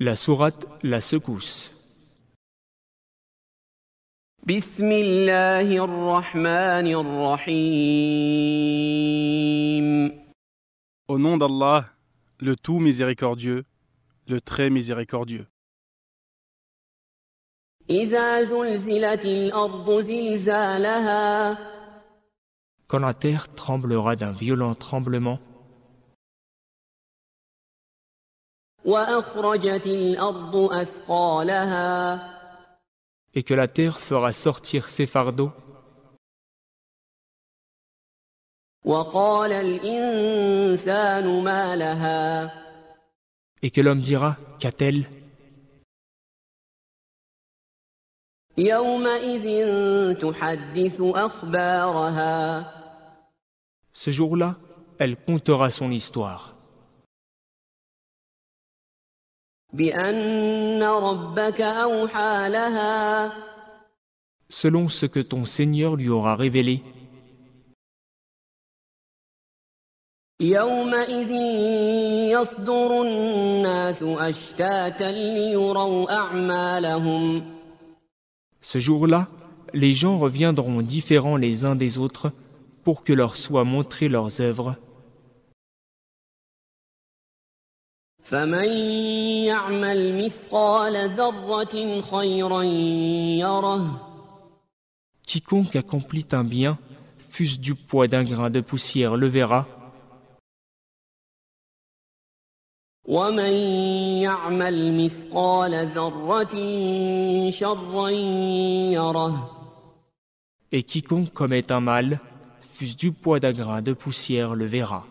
La sourate La secousse. بسم الله الرحمن الرحيم Au nom d'Allah, le tout miséricordieux, le très miséricordieux. إذا زلزلت الأرض زلزالها Quand la terre tremblera d'un violent tremblement, Et que la terre fera sortir ses fardeaux. Et que l'homme dira, qu'a-t-elle? Ce jour-là, elle contera son histoire. selon ce que ton Seigneur lui aura révélé. يومئذ يصدر الناس أشتاتا ليروا أعمالهم Ce jour-là, les gens reviendront différents les uns des autres pour que leur soient montrées leurs œuvres. فمن يعمل مثقال ذرة خيرا يره Quiconque accomplit un bien, fût-ce du poids d'un grain de poussière, le verra, ومن يعمل مثقال ذرة شرا يره et quiconque commet un mal, fût-ce du poids d'un grain de poussière, le verra.